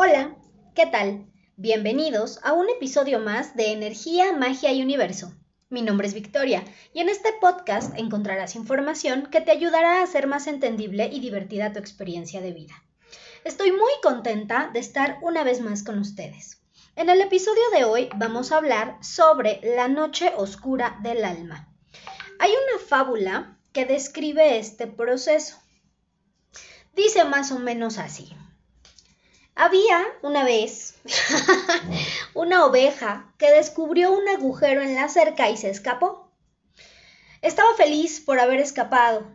Hola, ¿qué tal? Bienvenidos a un episodio más de Energía, Magia y Universo. Mi nombre es Victoria y en este podcast encontrarás información que te ayudará a hacer más entendible y divertida tu experiencia de vida. Estoy muy contenta de estar una vez más con ustedes. En el episodio de hoy vamos a hablar sobre la noche oscura del alma. Hay una fábula que describe este proceso. Dice más o menos así. Había una vez una oveja que descubrió un agujero en la cerca y se escapó. Estaba feliz por haber escapado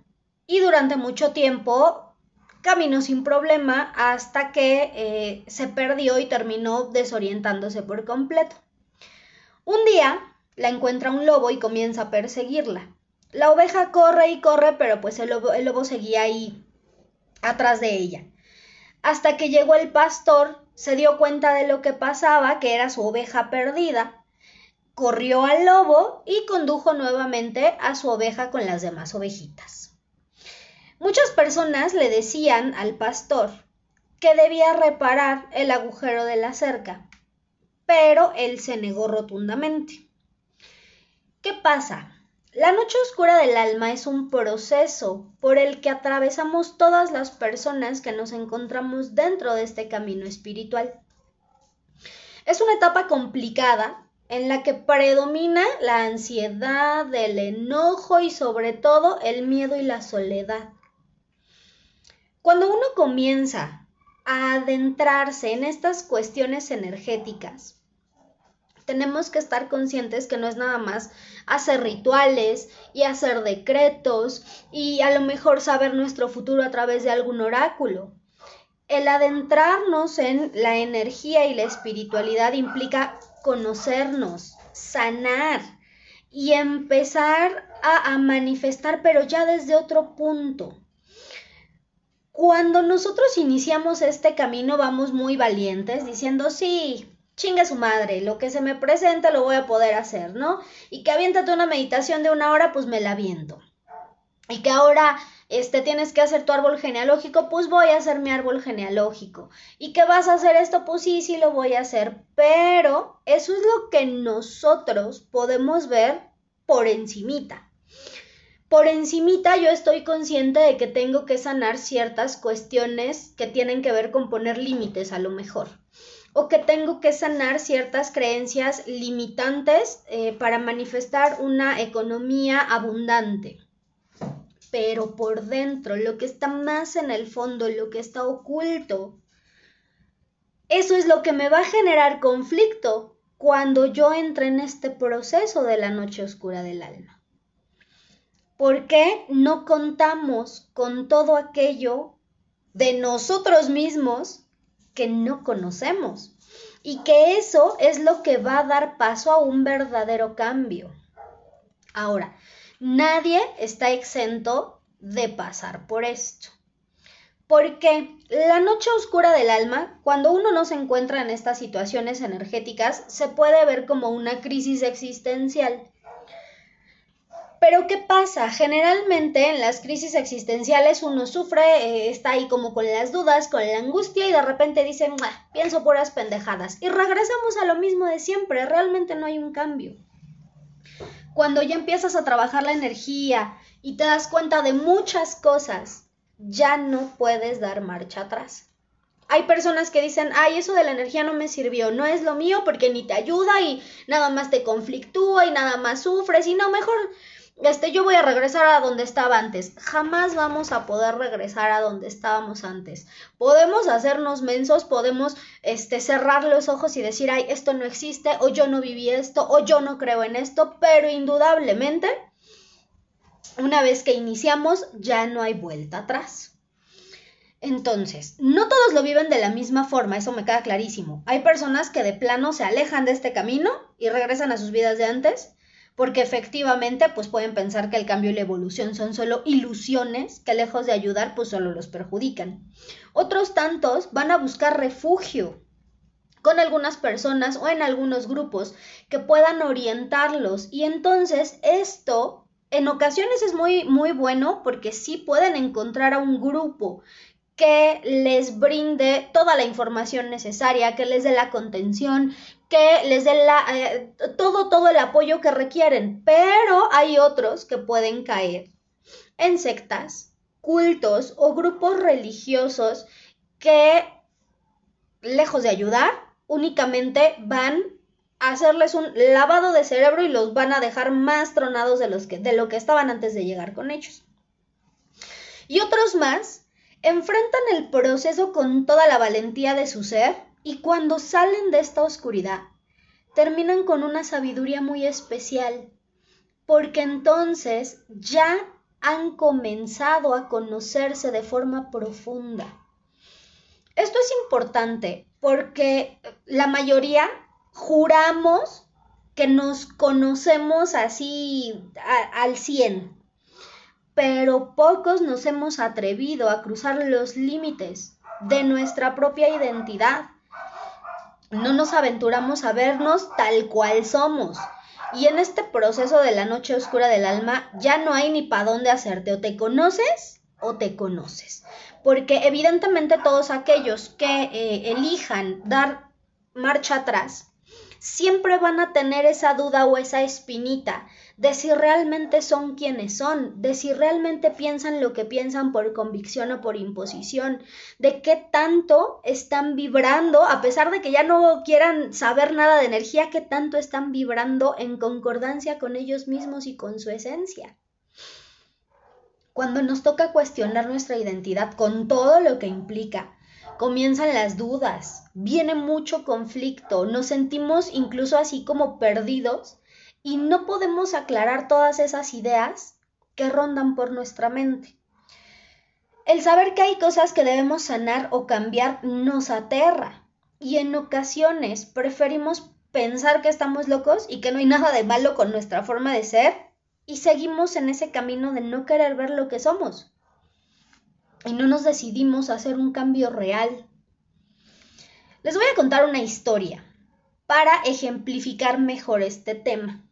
y durante mucho tiempo caminó sin problema hasta que eh, se perdió y terminó desorientándose por completo. Un día la encuentra un lobo y comienza a perseguirla. La oveja corre y corre, pero pues el lobo, el lobo seguía ahí atrás de ella hasta que llegó el pastor, se dio cuenta de lo que pasaba, que era su oveja perdida, corrió al lobo y condujo nuevamente a su oveja con las demás ovejitas. Muchas personas le decían al pastor que debía reparar el agujero de la cerca, pero él se negó rotundamente. ¿Qué pasa? La noche oscura del alma es un proceso por el que atravesamos todas las personas que nos encontramos dentro de este camino espiritual. Es una etapa complicada en la que predomina la ansiedad, el enojo y sobre todo el miedo y la soledad. Cuando uno comienza a adentrarse en estas cuestiones energéticas, tenemos que estar conscientes que no es nada más hacer rituales y hacer decretos y a lo mejor saber nuestro futuro a través de algún oráculo. El adentrarnos en la energía y la espiritualidad implica conocernos, sanar y empezar a, a manifestar, pero ya desde otro punto. Cuando nosotros iniciamos este camino vamos muy valientes diciendo, sí, chinga su madre, lo que se me presenta lo voy a poder hacer, ¿no? Y que aviéntate una meditación de una hora, pues me la aviento. Y que ahora este tienes que hacer tu árbol genealógico, pues voy a hacer mi árbol genealógico. Y que vas a hacer esto, pues sí, sí lo voy a hacer, pero eso es lo que nosotros podemos ver por encimita. Por encimita yo estoy consciente de que tengo que sanar ciertas cuestiones que tienen que ver con poner límites a lo mejor o que tengo que sanar ciertas creencias limitantes eh, para manifestar una economía abundante. Pero por dentro, lo que está más en el fondo, lo que está oculto, eso es lo que me va a generar conflicto cuando yo entre en este proceso de la noche oscura del alma. ¿Por qué no contamos con todo aquello de nosotros mismos que no conocemos y que eso es lo que va a dar paso a un verdadero cambio. Ahora, nadie está exento de pasar por esto. Porque la noche oscura del alma, cuando uno no se encuentra en estas situaciones energéticas, se puede ver como una crisis existencial. Pero ¿qué pasa? Generalmente en las crisis existenciales uno sufre, eh, está ahí como con las dudas, con la angustia y de repente dice, pienso puras pendejadas. Y regresamos a lo mismo de siempre, realmente no hay un cambio. Cuando ya empiezas a trabajar la energía y te das cuenta de muchas cosas, ya no puedes dar marcha atrás. Hay personas que dicen, ay, eso de la energía no me sirvió, no es lo mío porque ni te ayuda y nada más te conflictúa y nada más sufres y no, mejor este, yo voy a regresar a donde estaba antes. Jamás vamos a poder regresar a donde estábamos antes. Podemos hacernos mensos, podemos este, cerrar los ojos y decir, ay, esto no existe, o yo no viví esto, o yo no creo en esto, pero indudablemente, una vez que iniciamos, ya no hay vuelta atrás. Entonces, no todos lo viven de la misma forma, eso me queda clarísimo. Hay personas que de plano se alejan de este camino y regresan a sus vidas de antes porque efectivamente pues pueden pensar que el cambio y la evolución son solo ilusiones que lejos de ayudar pues solo los perjudican. Otros tantos van a buscar refugio con algunas personas o en algunos grupos que puedan orientarlos y entonces esto en ocasiones es muy muy bueno porque sí pueden encontrar a un grupo que les brinde toda la información necesaria, que les dé la contención, que les la, eh, todo, todo el apoyo que requieren. Pero hay otros que pueden caer en sectas, cultos o grupos religiosos que, lejos de ayudar, únicamente van a hacerles un lavado de cerebro y los van a dejar más tronados de, que, de lo que estaban antes de llegar con ellos. Y otros más enfrentan el proceso con toda la valentía de su ser y cuando salen de esta oscuridad terminan con una sabiduría muy especial, porque entonces ya han comenzado a conocerse de forma profunda. Esto es importante porque la mayoría juramos que nos conocemos así al 100, pero pocos nos hemos atrevido a cruzar los límites de nuestra propia identidad. No nos aventuramos a vernos tal cual somos. Y en este proceso de la noche oscura del alma ya no hay ni para dónde hacerte. O te conoces o te conoces. Porque evidentemente todos aquellos que eh, elijan dar marcha atrás siempre van a tener esa duda o esa espinita de si realmente son quienes son, de si realmente piensan lo que piensan por convicción o por imposición, de qué tanto están vibrando, a pesar de que ya no quieran saber nada de energía, qué tanto están vibrando en concordancia con ellos mismos y con su esencia. Cuando nos toca cuestionar nuestra identidad con todo lo que implica, comienzan las dudas, viene mucho conflicto, nos sentimos incluso así como perdidos y no podemos aclarar todas esas ideas que rondan por nuestra mente. El saber que hay cosas que debemos sanar o cambiar nos aterra y en ocasiones preferimos pensar que estamos locos y que no hay nada de malo con nuestra forma de ser y seguimos en ese camino de no querer ver lo que somos y no nos decidimos a hacer un cambio real. Les voy a contar una historia para ejemplificar mejor este tema.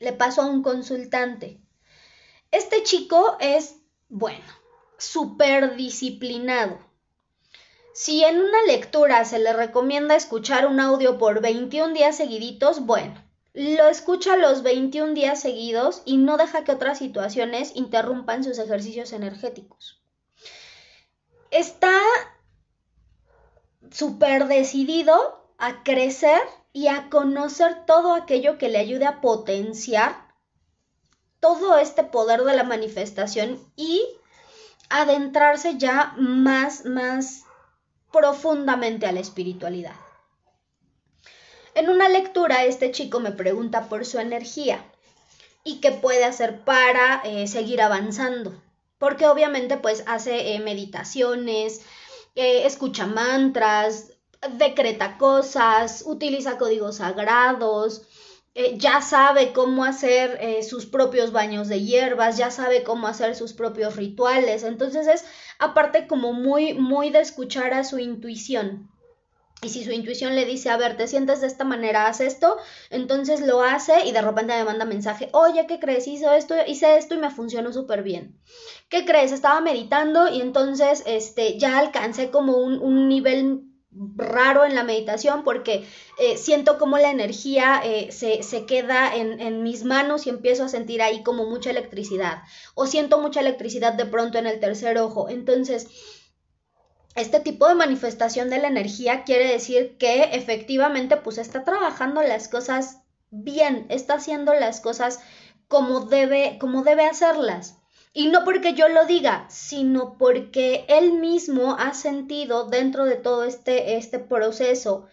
Le pasó a un consultante. Este chico es, bueno, súper disciplinado. Si en una lectura se le recomienda escuchar un audio por 21 días seguiditos, bueno, lo escucha los 21 días seguidos y no deja que otras situaciones interrumpan sus ejercicios energéticos está súper decidido a crecer y a conocer todo aquello que le ayude a potenciar todo este poder de la manifestación y adentrarse ya más, más profundamente a la espiritualidad. En una lectura, este chico me pregunta por su energía y qué puede hacer para eh, seguir avanzando porque obviamente pues hace eh, meditaciones, eh, escucha mantras, decreta cosas, utiliza códigos sagrados, eh, ya sabe cómo hacer sus propios baños de hierbas, ya sabe cómo hacer sus propios rituales, entonces es aparte como muy, muy de escuchar a su intuición. Y si su intuición le dice, a ver, te sientes de esta manera, haz esto, entonces lo hace y de repente me manda mensaje, oye, ¿qué crees? Hice esto, hice esto y me funcionó súper bien. ¿Qué crees? Estaba meditando y entonces este, ya alcancé como un, nivel raro en la meditación porque eh, siento como la energía eh, se, se, queda en, en, mis manos y empiezo a sentir ahí como mucha electricidad o siento mucha electricidad de pronto en el tercer ojo. Entonces, este tipo de manifestación de la energía quiere decir que efectivamente pues está trabajando las cosas bien, está haciendo las cosas como debe, como debe hacerlas. Y no porque yo lo diga, sino porque él mismo ha sentido dentro de todo este, este proceso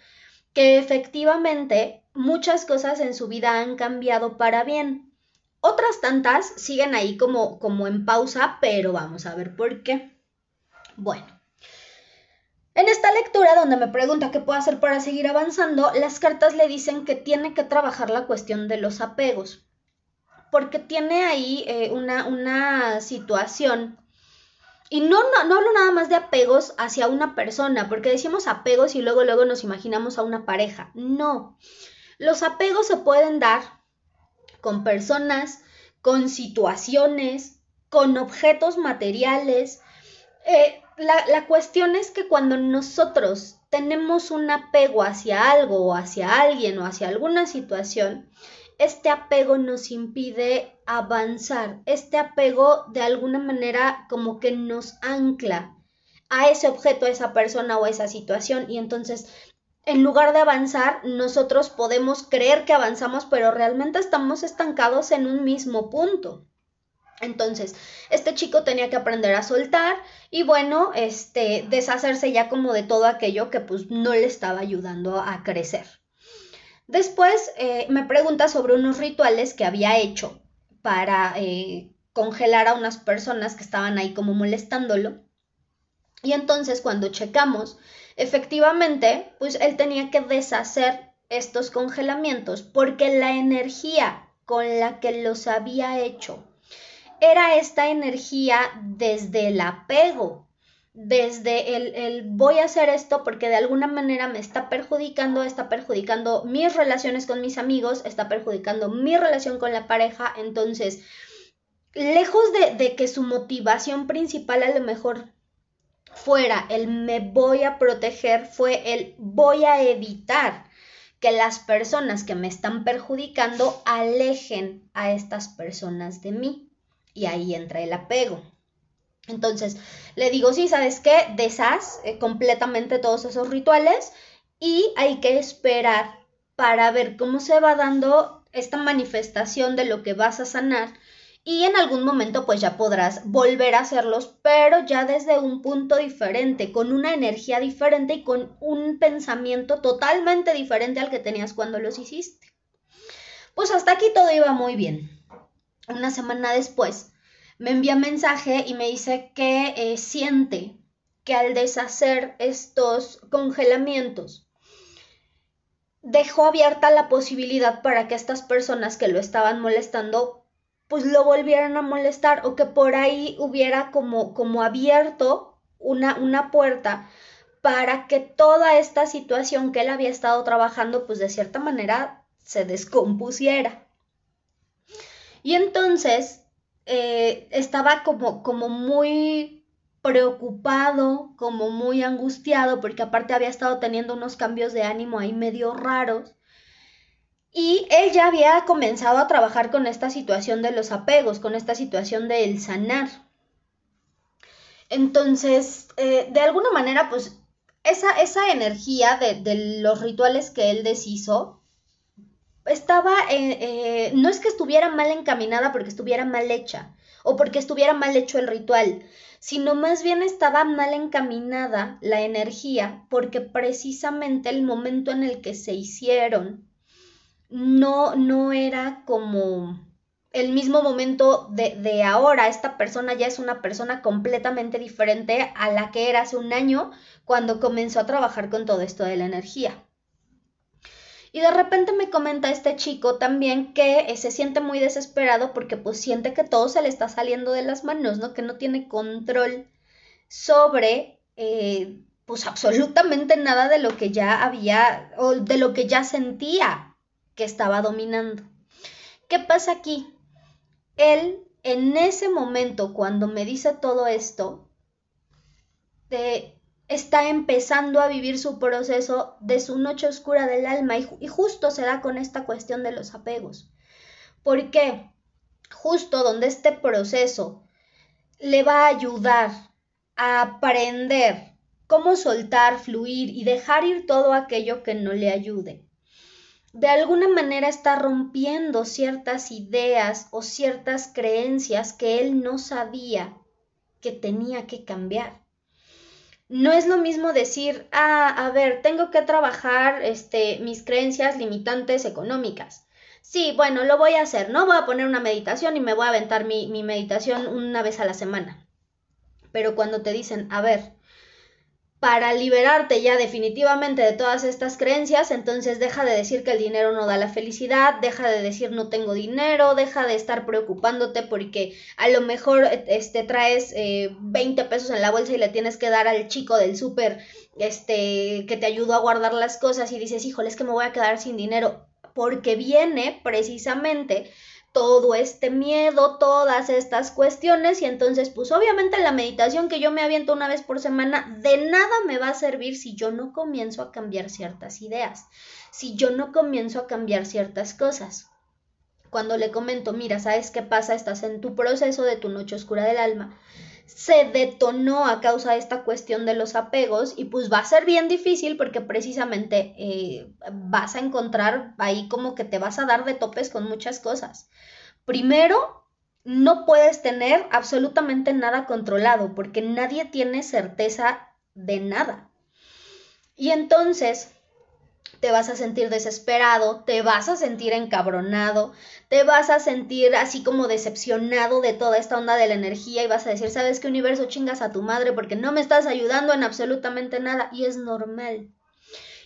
que efectivamente muchas cosas en su vida han cambiado para bien. Otras tantas siguen ahí como, como en pausa, pero vamos a ver por qué. Bueno, en esta lectura donde me pregunta qué puedo hacer para seguir avanzando, las cartas le dicen que tiene que trabajar la cuestión de los apegos, porque tiene ahí eh, una, una, situación, y no, no, no hablo nada más de apegos hacia una persona, porque decimos apegos y luego, luego nos imaginamos a una pareja, no, los apegos se pueden dar con personas, con situaciones, con objetos materiales, eh, la, la cuestión es que cuando nosotros tenemos un apego hacia algo o hacia alguien o hacia alguna situación, este apego nos impide avanzar, este apego de alguna manera como que nos ancla a ese objeto, a esa persona o a esa situación y entonces en lugar de avanzar, nosotros podemos creer que avanzamos, pero realmente estamos estancados en un mismo punto. Entonces, este chico tenía que aprender a soltar y bueno, este, deshacerse ya como de todo aquello que pues no le estaba ayudando a crecer. Después eh, me pregunta sobre unos rituales que había hecho para eh, congelar a unas personas que estaban ahí como molestándolo. Y entonces cuando checamos, efectivamente, pues él tenía que deshacer estos congelamientos porque la energía con la que los había hecho era esta energía desde el apego, desde el, voy a hacer esto porque de alguna manera me está perjudicando, está perjudicando mis relaciones con mis amigos, está perjudicando mi relación con la pareja, entonces, lejos de, de que su motivación principal a lo mejor fuera el me voy a proteger, fue el voy a evitar que las personas que me están perjudicando alejen a estas personas de mí. Y ahí entra el apego. Entonces, le digo, sí, ¿sabes qué? Deshaz eh, completamente todos esos rituales y hay que esperar para ver cómo se va dando esta manifestación de lo que vas a sanar y en algún momento pues ya podrás volver a hacerlos, pero ya desde un punto diferente, con una energía diferente y con un pensamiento totalmente diferente al que tenías cuando los hiciste. Pues hasta aquí todo iba muy bien. Una semana después, me envía mensaje y me dice que eh, siente que al deshacer estos congelamientos dejó abierta la posibilidad para que estas personas que lo estaban molestando pues lo volvieran a molestar o que por ahí hubiera como, como abierto una, una puerta para que toda esta situación que él había estado trabajando pues de cierta manera se descompusiera. Y entonces eh, estaba como, como muy preocupado, como muy angustiado, porque aparte había estado teniendo unos cambios de ánimo ahí medio raros. Y él ya había comenzado a trabajar con esta situación de los apegos, con esta situación del sanar. Entonces, eh, de alguna manera, pues esa, esa energía de, de, los rituales que él deshizo, estaba, eh, no es que estuviera mal encaminada porque estuviera mal hecha o porque estuviera mal hecho el ritual, sino más bien estaba mal encaminada la energía porque precisamente el momento en el que se hicieron no, no era como el mismo momento de, de ahora. Esta persona ya es una persona completamente diferente a la que era hace un año cuando comenzó a trabajar con todo esto de la energía. Y de repente me comenta este chico también que eh, se siente muy desesperado porque pues siente que todo se le está saliendo de las manos, ¿no? Que no tiene control sobre eh, pues absolutamente nada de lo que ya había o de lo que ya sentía que estaba dominando. ¿Qué pasa aquí? Él en ese momento cuando me dice todo esto, de está empezando a vivir su proceso de su noche oscura del alma y, justo se da con esta cuestión de los apegos. ¿Por qué? Justo donde este proceso le va a ayudar a aprender cómo soltar, fluir y dejar ir todo aquello que no le ayude. De alguna manera está rompiendo ciertas ideas o ciertas creencias que él no sabía que tenía que cambiar no es lo mismo decir, ah, a ver, tengo que trabajar este, mis creencias limitantes económicas. Sí, bueno, lo voy a hacer, ¿no? Voy a poner una meditación y me voy a aventar mi, mi meditación una vez a la semana. Pero cuando te dicen, a ver, para liberarte ya definitivamente de todas estas creencias, entonces deja de decir que el dinero no da la felicidad, deja de decir no tengo dinero, deja de estar preocupándote porque a lo mejor este, traes 20 eh, pesos en la bolsa y le tienes que dar al chico del súper este, que te ayudó a guardar las cosas y dices, híjole, es que me voy a quedar sin dinero, porque viene precisamente todo este miedo, todas estas cuestiones y entonces pues obviamente la meditación que yo me aviento una vez por semana de nada me va a servir si yo no comienzo a cambiar ciertas ideas, si yo no comienzo a cambiar ciertas cosas. Cuando le comento, mira, ¿sabes qué pasa? Estás en tu proceso de tu noche oscura del alma se detonó a causa de esta cuestión de los apegos y pues va a ser bien difícil porque precisamente eh, vas a encontrar ahí como que te vas a dar de topes con muchas cosas. Primero, no puedes tener absolutamente nada controlado porque nadie tiene certeza de nada. Y entonces, te vas a sentir desesperado, te vas a sentir encabronado, te vas a sentir así como decepcionado de toda esta onda de la energía y vas a decir, ¿sabes qué universo chingas a tu madre porque no me estás ayudando en absolutamente nada? Y es normal.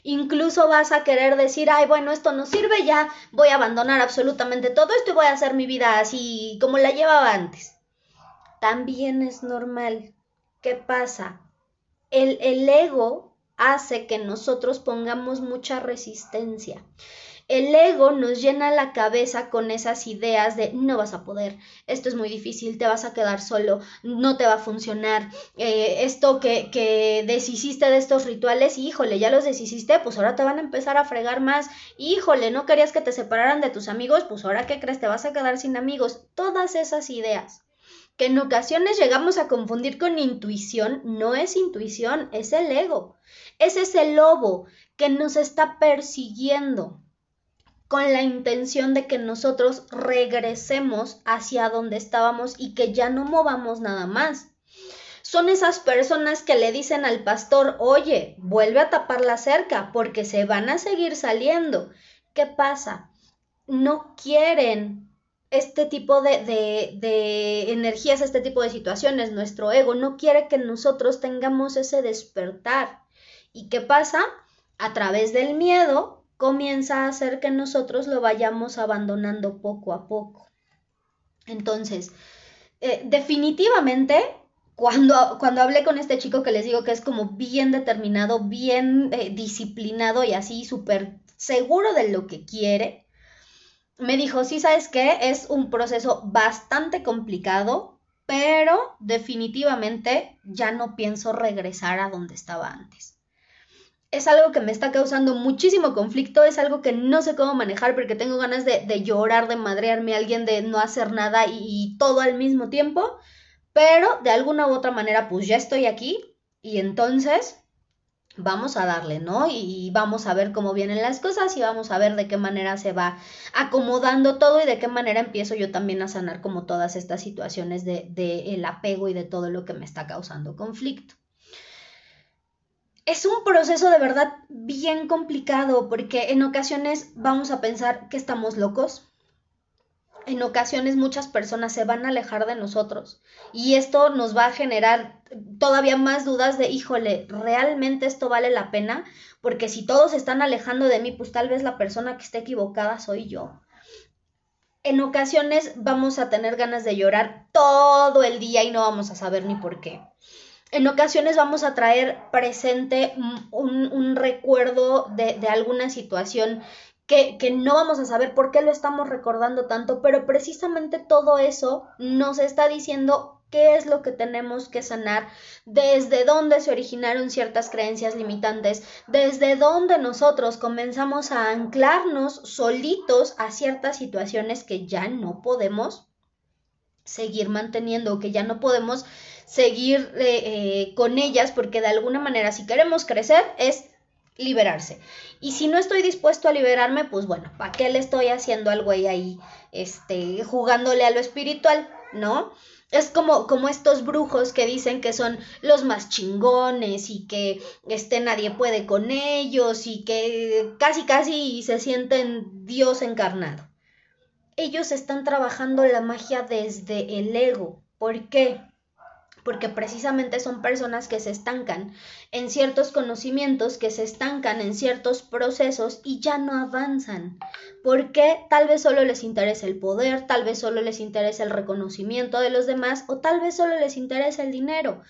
Incluso vas a querer decir, ay, bueno, esto no sirve, ya voy a abandonar absolutamente todo esto y voy a hacer mi vida así como la llevaba antes. También es normal. ¿Qué pasa? El, el ego hace que nosotros pongamos mucha resistencia. El ego nos llena la cabeza con esas ideas de no vas a poder, esto es muy difícil, te vas a quedar solo, no te va a funcionar, eh, esto que, que deshiciste de estos rituales, híjole, ya los deshiciste, pues ahora te van a empezar a fregar más, híjole, no querías que te separaran de tus amigos, pues ahora qué crees, te vas a quedar sin amigos, todas esas ideas que en ocasiones llegamos a confundir con intuición, no es intuición, es el ego. Es ese lobo que nos está persiguiendo con la intención de que nosotros regresemos hacia donde estábamos y que ya no movamos nada más. Son esas personas que le dicen al pastor, oye, vuelve a tapar la cerca porque se van a seguir saliendo. ¿Qué pasa? No quieren este tipo de, de, energías, este tipo de situaciones, nuestro ego no quiere que nosotros tengamos ese despertar. ¿Y qué pasa? A través del miedo comienza a hacer que nosotros lo vayamos abandonando poco a poco. Entonces, eh, definitivamente, cuando, cuando hablé con este chico que les digo que es como bien determinado, bien eh, disciplinado y así súper seguro de lo que quiere, me dijo, sí, sabes qué, es un proceso bastante complicado, pero definitivamente ya no pienso regresar a donde estaba antes. Es algo que me está causando muchísimo conflicto, es algo que no sé cómo manejar porque tengo ganas de, llorar, de madrearme a alguien, de no hacer nada y, y todo al mismo tiempo, pero de alguna u otra manera pues ya estoy aquí y entonces vamos a darle, ¿no? Y vamos a ver cómo vienen las cosas y vamos a ver de qué manera se va acomodando todo y de qué manera empiezo yo también a sanar como todas estas situaciones de, de el apego y de todo lo que me está causando conflicto. Es un proceso de verdad bien complicado porque en ocasiones vamos a pensar que estamos locos, en ocasiones muchas personas se van a alejar de nosotros y esto nos va a generar todavía más dudas de, híjole, ¿realmente esto vale la pena? Porque si todos están alejando de mí, pues tal vez la persona que esté equivocada soy yo. En ocasiones vamos a tener ganas de llorar todo el día y no vamos a saber ni por qué. En ocasiones vamos a traer presente un, recuerdo de, de alguna situación que, no vamos a saber por qué lo estamos recordando tanto, pero precisamente todo eso nos está diciendo qué es lo que tenemos que sanar, desde dónde se originaron ciertas creencias limitantes, desde dónde nosotros comenzamos a anclarnos solitos a ciertas situaciones que ya no podemos seguir manteniendo, que ya no podemos seguir eh, eh, con ellas, porque de alguna manera si queremos crecer es liberarse. Y si no estoy dispuesto a liberarme, pues bueno, ¿para qué le estoy haciendo al güey ahí, este, jugándole a lo espiritual, ¿no? Es como, como estos brujos que dicen que son los más chingones y que este nadie puede con ellos y que casi casi se sienten Dios encarnado. Ellos están trabajando la magia desde el ego. ¿Por qué? Porque precisamente son personas que se estancan en ciertos conocimientos, que se estancan en ciertos procesos y ya no avanzan, porque tal vez solo les interesa el poder, tal vez solo les interesa el reconocimiento de los demás o tal vez solo les interesa el dinero.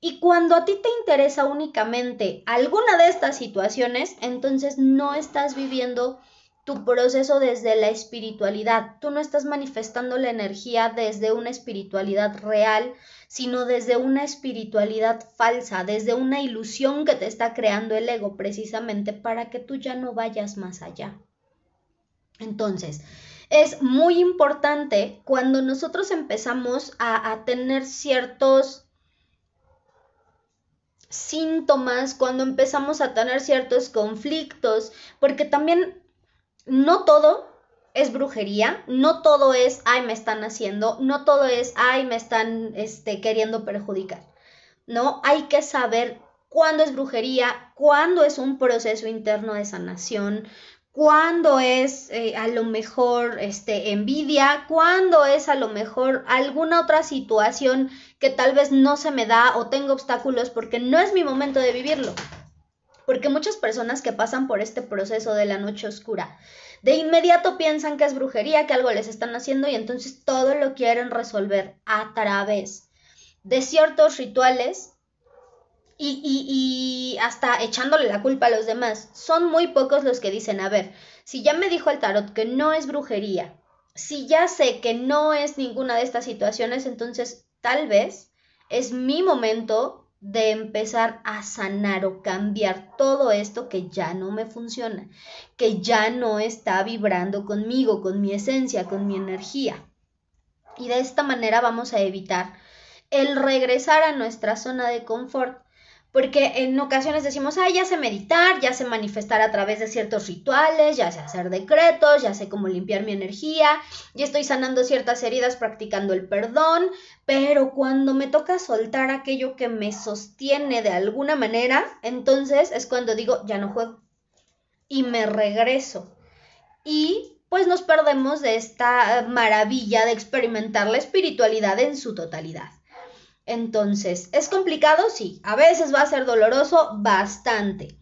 Y cuando a ti te interesa únicamente alguna de estas situaciones, entonces no estás viviendo tu proceso desde la espiritualidad. Tú no estás manifestando la energía desde una espiritualidad real, sino desde una espiritualidad falsa, desde una ilusión que te está creando el ego precisamente para que tú ya no vayas más allá. Entonces, es muy importante cuando nosotros empezamos a, tener ciertos síntomas, cuando empezamos a tener ciertos conflictos, porque también no todo es brujería, no todo es, ay, me están haciendo, no todo es, ay, me están este, queriendo perjudicar. No, hay que saber cuándo es brujería, cuándo es un proceso interno de sanación, cuándo es eh, a lo mejor este, envidia, cuándo es a lo mejor alguna otra situación que tal vez no se me da o tengo obstáculos porque no es mi momento de vivirlo. Porque muchas personas que pasan por este proceso de la noche oscura, de inmediato piensan que es brujería, que algo les están haciendo y entonces todo lo quieren resolver a través de ciertos rituales y, hasta echándole la culpa a los demás. Son muy pocos los que dicen, a ver, si ya me dijo el tarot que no es brujería, si ya sé que no es ninguna de estas situaciones, entonces tal vez es mi momento de empezar a sanar o cambiar todo esto que ya no me funciona, que ya no está vibrando conmigo, con mi esencia, con mi energía. Y de esta manera vamos a evitar el regresar a nuestra zona de confort porque en ocasiones decimos, ah, ya sé meditar, ya sé manifestar a través de ciertos rituales, ya sé hacer decretos, ya sé cómo limpiar mi energía, ya estoy sanando ciertas heridas practicando el perdón, pero cuando me toca soltar aquello que me sostiene de alguna manera, entonces es cuando digo, ya no juego y me regreso. Y pues nos perdemos de esta maravilla de experimentar la espiritualidad en su totalidad. Entonces, ¿es complicado? Sí. A veces va a ser doloroso, bastante.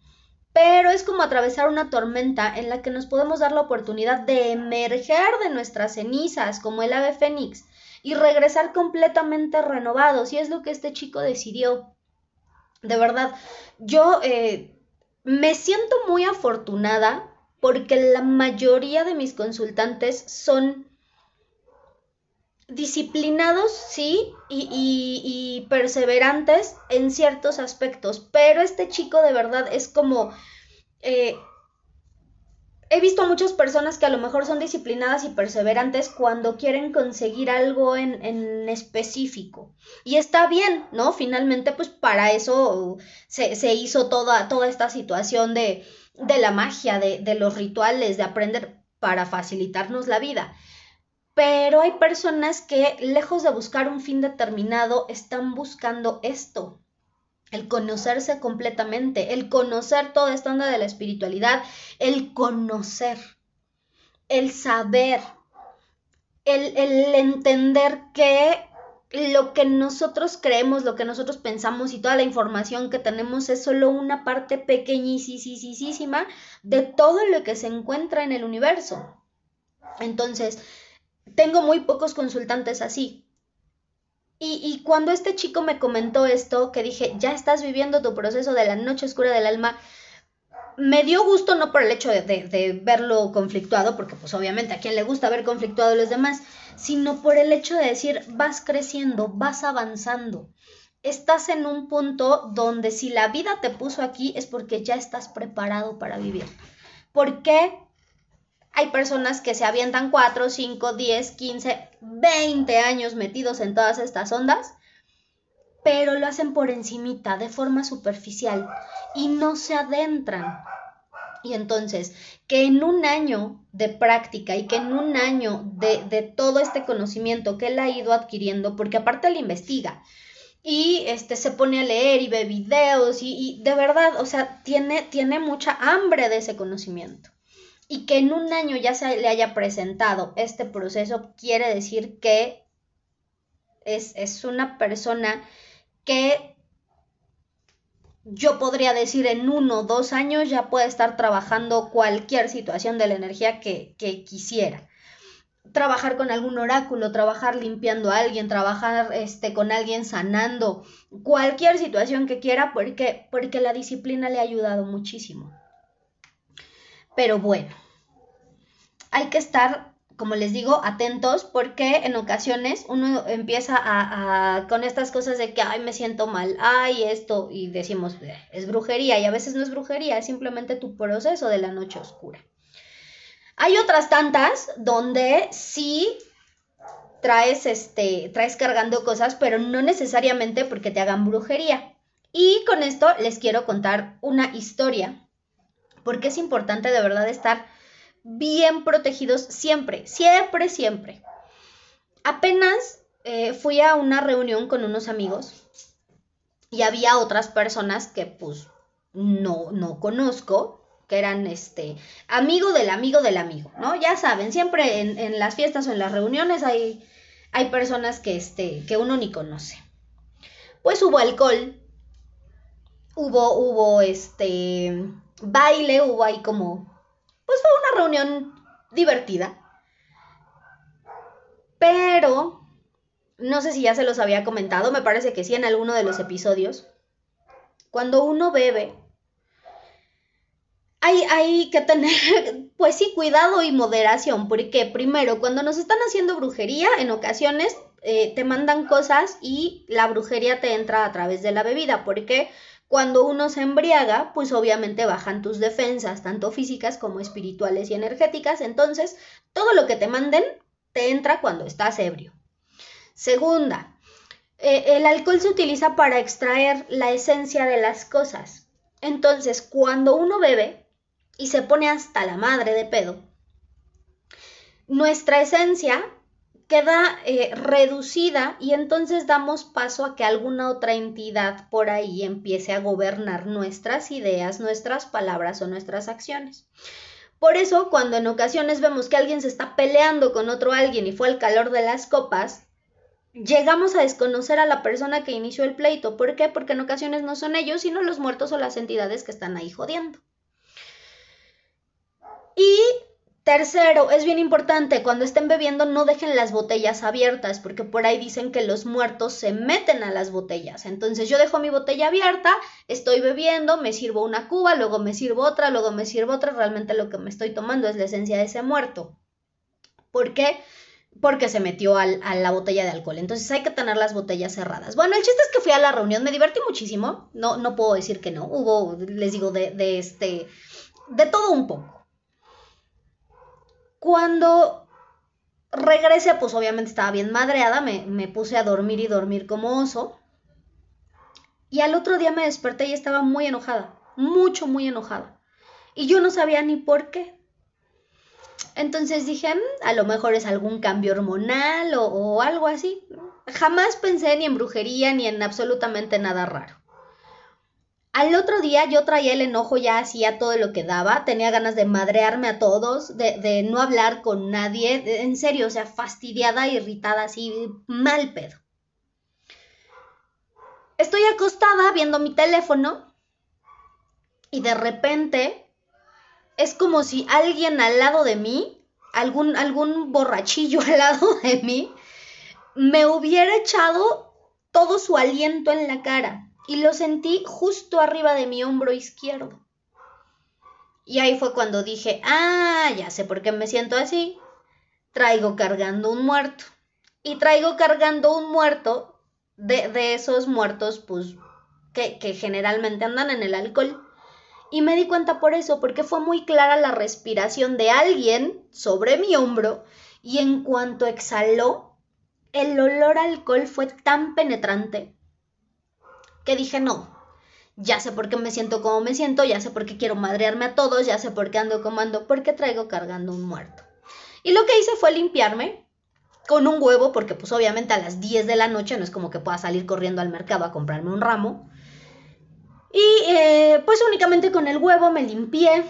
Pero es como atravesar una tormenta en la que nos podemos dar la oportunidad de emerger de nuestras cenizas, como el ave fénix, y regresar completamente renovados. Y es lo que este chico decidió. De verdad, yo eh, me siento muy afortunada porque la mayoría de mis consultantes son disciplinados, sí, y, perseverantes en ciertos aspectos, pero este chico de verdad es como... Eh, he visto a muchas personas que a lo mejor son disciplinadas y perseverantes cuando quieren conseguir algo en, en específico. Y está bien, ¿no? Finalmente, pues para eso se, se hizo toda, toda esta situación de, de la magia, de, de los rituales, de aprender para facilitarnos la vida pero hay personas que, lejos de buscar un fin determinado, están buscando esto, el conocerse completamente, el conocer toda esta onda de la espiritualidad, el conocer, el saber, el, el entender que lo que nosotros creemos, lo que nosotros pensamos y toda la información que tenemos es solo una parte pequeñísima de todo lo que se encuentra en el universo. Entonces, tengo muy pocos consultantes así. Y, cuando este chico me comentó esto, que dije, ya estás viviendo tu proceso de la noche oscura del alma, me dio gusto no por el hecho de, verlo conflictuado, porque pues obviamente a quien le gusta ver conflictuado a los demás, sino por el hecho de decir, vas creciendo, vas avanzando. Estás en un punto donde si la vida te puso aquí es porque ya estás preparado para vivir. ¿Por qué? Hay personas que se avientan 4, 5, 10, 15, 20 años metidos en todas estas ondas, pero lo hacen por encimita, de forma superficial, y no se adentran. Y entonces, que en un año de práctica y que en un año de, de todo este conocimiento que él ha ido adquiriendo, porque aparte le investiga, y este se pone a leer y ve videos y, y, de verdad, o sea, tiene, tiene mucha hambre de ese conocimiento y que en un año ya se le haya presentado este proceso quiere decir que es, es una persona que yo podría decir en uno o dos años ya puede estar trabajando cualquier situación de la energía que, que, quisiera. Trabajar con algún oráculo, trabajar limpiando a alguien, trabajar este, con alguien sanando, cualquier situación que quiera, porque, porque la disciplina le ha ayudado muchísimo. Pero bueno, hay que estar, como les digo, atentos porque en ocasiones uno empieza a, con estas cosas de que, ay, me siento mal, ay, esto, y decimos, es brujería, y a veces no es brujería, es simplemente tu proceso de la noche oscura. Hay otras tantas donde sí traes, este, traes cargando cosas, pero no necesariamente porque te hagan brujería. Y con esto les quiero contar una historia, porque es importante de verdad estar bien protegidos siempre, siempre, siempre. Apenas eh, fui a una reunión con unos amigos y había otras personas que pues no, no conozco, que eran este amigo del amigo del amigo, ¿no? Ya saben, siempre en, en las fiestas o en las reuniones hay hay personas que, este, que uno ni conoce. Pues hubo alcohol, hubo, hubo este, baile, hubo ahí como, pues fue una reunión divertida. Pero, no sé si ya se los había comentado, me parece que sí en alguno de los episodios. Cuando uno bebe, hay, hay, que tener, pues sí, cuidado y moderación, porque primero, cuando nos están haciendo brujería, en ocasiones eh, te mandan cosas y la brujería te entra a través de la bebida, porque cuando uno se embriaga, pues obviamente bajan tus defensas, tanto físicas como espirituales y energéticas, entonces todo lo que te manden te entra cuando estás ebrio. Segunda, eh, el alcohol se utiliza para extraer la esencia de las cosas. Entonces, cuando uno bebe, y se pone hasta la madre de pedo, nuestra esencia queda eh, reducida y entonces damos paso a que alguna otra entidad por ahí empiece a gobernar nuestras ideas, nuestras palabras o nuestras acciones. Por eso, cuando en ocasiones vemos que alguien se está peleando con otro alguien y fue el calor de las copas, llegamos a desconocer a la persona que inició el pleito. ¿Por qué? Porque en ocasiones no son ellos, sino los muertos o las entidades que están ahí jodiendo. Y tercero, es bien importante, cuando estén bebiendo no dejen las botellas abiertas, porque por ahí dicen que los muertos se meten a las botellas. Entonces yo dejo mi botella abierta, estoy bebiendo, me sirvo una cuba, luego me sirvo otra, luego me sirvo otra, realmente lo que me estoy tomando es la esencia de ese muerto. ¿Por qué? porque se metió a la botella de alcohol. Entonces hay que tener las botellas cerradas. Bueno, el chiste es que fui a la reunión, me divertí muchísimo. No, no puedo decir que no. Hubo, les digo, de, de este, de todo un poco. Cuando regresé, pues obviamente estaba bien madreada, me, puse a dormir y dormir como oso. Y al otro día me desperté y estaba muy enojada, mucho, muy enojada. Y yo no sabía ni por qué. Entonces dije, mm, a lo mejor es algún cambio hormonal o, o, algo así. Jamás pensé ni en brujería ni en absolutamente nada raro. Al otro día yo traía el enojo ya hacía todo lo que daba, tenía ganas de madrearme a todos, de, no hablar con nadie, en serio, o sea, fastidiada, irritada, así, mal pedo. Estoy acostada viendo mi teléfono y de repente es como si alguien al lado de mí, algún, algún borrachillo al lado de mí, me hubiera echado todo su aliento en la cara y lo sentí justo arriba de mi hombro izquierdo. Y ahí fue cuando dije, ah, ya sé por qué me siento así. Traigo cargando un muerto. Y traigo cargando un muerto de, de esos muertos, pues, que, que generalmente andan en el alcohol. Y me di cuenta por eso, porque fue muy clara la respiración de alguien sobre mi hombro y en cuanto exhaló, el olor a alcohol fue tan penetrante que dije, no, ya sé por qué me siento como me siento, ya sé por qué quiero madrearme a todos, ya sé por qué ando como ando, porque traigo cargando un muerto. Y lo que hice fue limpiarme con un huevo, porque pues obviamente a las 10 de la noche no es como que pueda salir corriendo al mercado a comprarme un ramo. Y eh, pues únicamente con el huevo me limpié.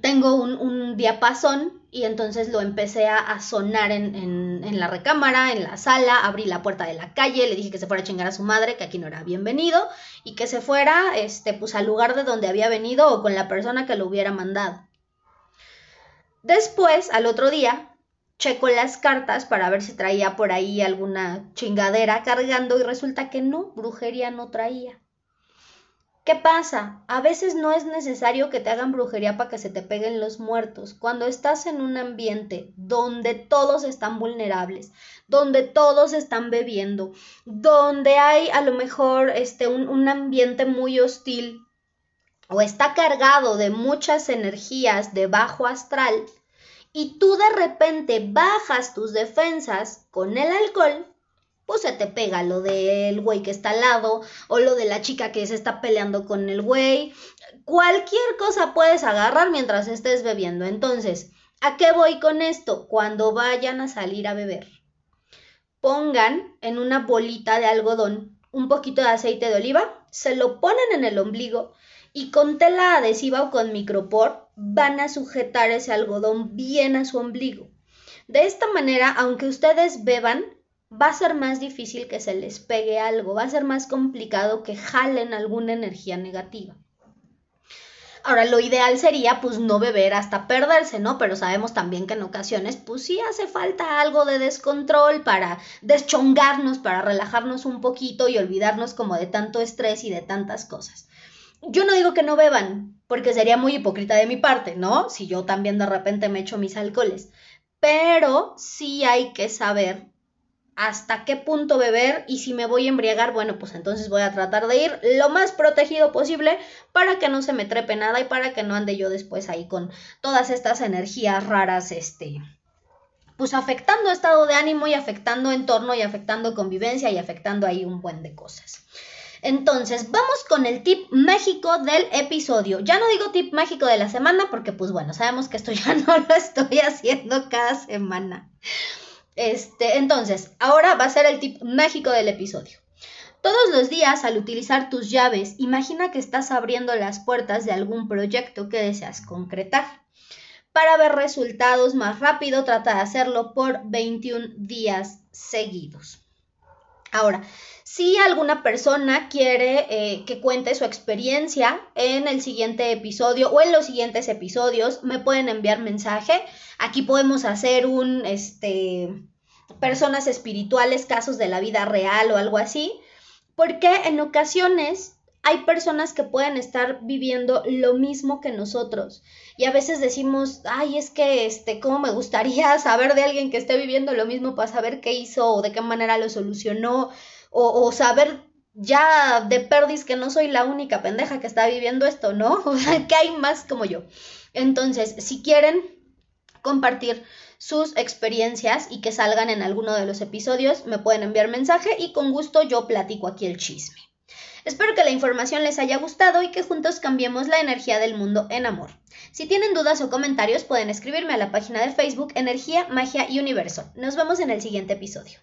Tengo un, diapasón y entonces lo empecé a, sonar en, la recámara, en la sala, abrí la puerta de la calle, le dije que se fuera a chingar a su madre, que aquí no era bienvenido, y que se fuera, este, pues al lugar de donde había venido o con la persona que lo hubiera mandado. Después, al otro día, checo las cartas para ver si traía por ahí alguna chingadera cargando y resulta que no, brujería no traía. ¿Qué pasa? A veces no es necesario que te hagan brujería para que se te peguen los muertos. Cuando estás en un ambiente donde todos están vulnerables, donde todos están bebiendo, donde hay a lo mejor este, un, un ambiente muy hostil o está cargado de muchas energías de bajo astral, y tú de repente bajas tus defensas con el alcohol, pues se te pega lo del güey que está al lado o lo de la chica que se está peleando con el güey. Cualquier cosa puedes agarrar mientras estés bebiendo. Entonces, ¿a qué voy con esto? Cuando vayan a salir a beber, pongan en una bolita de algodón un poquito de aceite de oliva, se lo ponen en el ombligo y con tela adhesiva o con micropor van a sujetar ese algodón bien a su ombligo. De esta manera, aunque ustedes beban, va a ser más difícil que se les pegue algo, va a ser más complicado que jalen alguna energía negativa. Ahora, lo ideal sería pues no beber hasta perderse, ¿no? Pero sabemos también que en ocasiones pues sí hace falta algo de descontrol para deschongarnos, para relajarnos un poquito y olvidarnos como de tanto estrés y de tantas cosas. Yo no digo que no beban, porque sería muy hipócrita de mi parte, ¿no? Si yo también de repente me echo mis alcoholes. Pero sí hay que saber hasta qué punto beber y si me voy a embriagar, bueno, pues entonces voy a tratar de ir lo más protegido posible para que no se me trepe nada y para que no ande yo después ahí con todas estas energías raras, este, pues afectando estado de ánimo y afectando entorno y afectando convivencia y afectando ahí un buen de cosas. Entonces, vamos con el tip mágico del episodio. Ya no digo tip mágico de la semana porque pues bueno, sabemos que esto ya no lo estoy haciendo cada semana. Este, entonces, ahora va a ser el tip mágico del episodio. Todos los días, al utilizar tus llaves, imagina que estás abriendo las puertas de algún proyecto que deseas concretar. Para ver resultados más rápido, trata de hacerlo por 21 días seguidos. Ahora, si alguna persona quiere eh, que cuente su experiencia en el siguiente episodio o en los siguientes episodios, me pueden enviar mensaje. Aquí podemos hacer un, este, personas espirituales, casos de la vida real o algo así, porque en ocasiones hay personas que pueden estar viviendo lo mismo que nosotros y a veces decimos, ay, es que, este, ¿cómo me gustaría saber de alguien que esté viviendo lo mismo para saber qué hizo o de qué manera lo solucionó o, saber ya de perdis que no soy la única pendeja que está viviendo esto, ¿no? O sea, que hay más como yo. Entonces, si quieren compartir sus experiencias y que salgan en alguno de los episodios, me pueden enviar mensaje y con gusto yo platico aquí el chisme. Espero que la información les haya gustado y que juntos cambiemos la energía del mundo en amor. Si tienen dudas o comentarios pueden escribirme a la página de Facebook Energía, Magia y Universo. Nos vemos en el siguiente episodio.